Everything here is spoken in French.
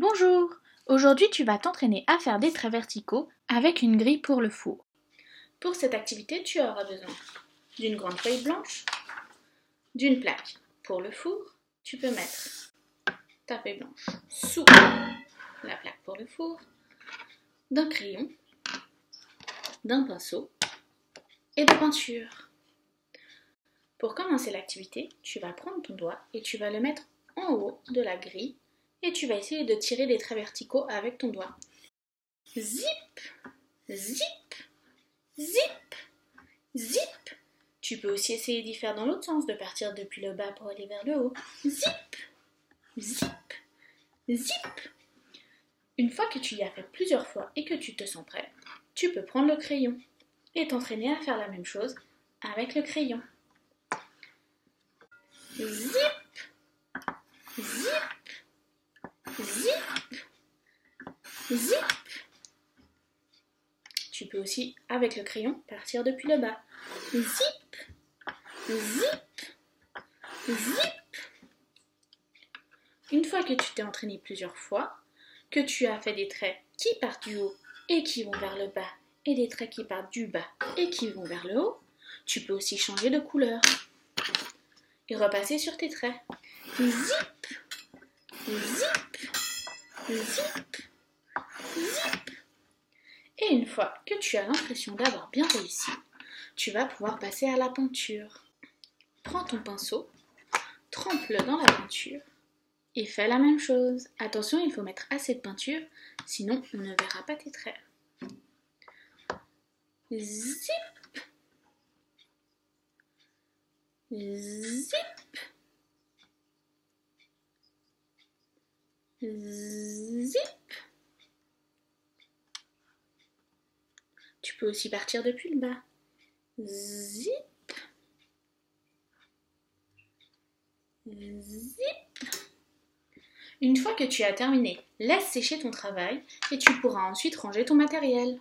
Bonjour Aujourd'hui tu vas t'entraîner à faire des traits verticaux avec une grille pour le four. Pour cette activité tu auras besoin d'une grande feuille blanche, d'une plaque pour le four. Tu peux mettre ta feuille blanche sous la plaque pour le four, d'un crayon, d'un pinceau et de peinture. Pour commencer l'activité, tu vas prendre ton doigt et tu vas le mettre en haut de la grille et tu vas essayer de tirer des traits verticaux avec ton doigt. Zip, zip, zip, zip. Tu peux aussi essayer d'y faire dans l'autre sens, de partir depuis le bas pour aller vers le haut. Zip, zip, zip. Une fois que tu y as fait plusieurs fois et que tu te sens prêt, tu peux prendre le crayon et t'entraîner à faire la même chose avec le crayon. Zip, Zip Zip. Tu peux aussi, avec le crayon, partir depuis le bas. Zip. Zip. Zip. Une fois que tu t'es entraîné plusieurs fois, que tu as fait des traits qui partent du haut et qui vont vers le bas, et des traits qui partent du bas et qui vont vers le haut, tu peux aussi changer de couleur et repasser sur tes traits. Zip. Zip. Zip Une fois que tu as l'impression d'avoir bien réussi, tu vas pouvoir passer à la peinture. Prends ton pinceau, trempe-le dans la peinture et fais la même chose. Attention, il faut mettre assez de peinture, sinon on ne verra pas tes traits. Zip Zip Zip. Tu peux aussi partir depuis le bas. Zip. Zip. Une fois que tu as terminé, laisse sécher ton travail et tu pourras ensuite ranger ton matériel.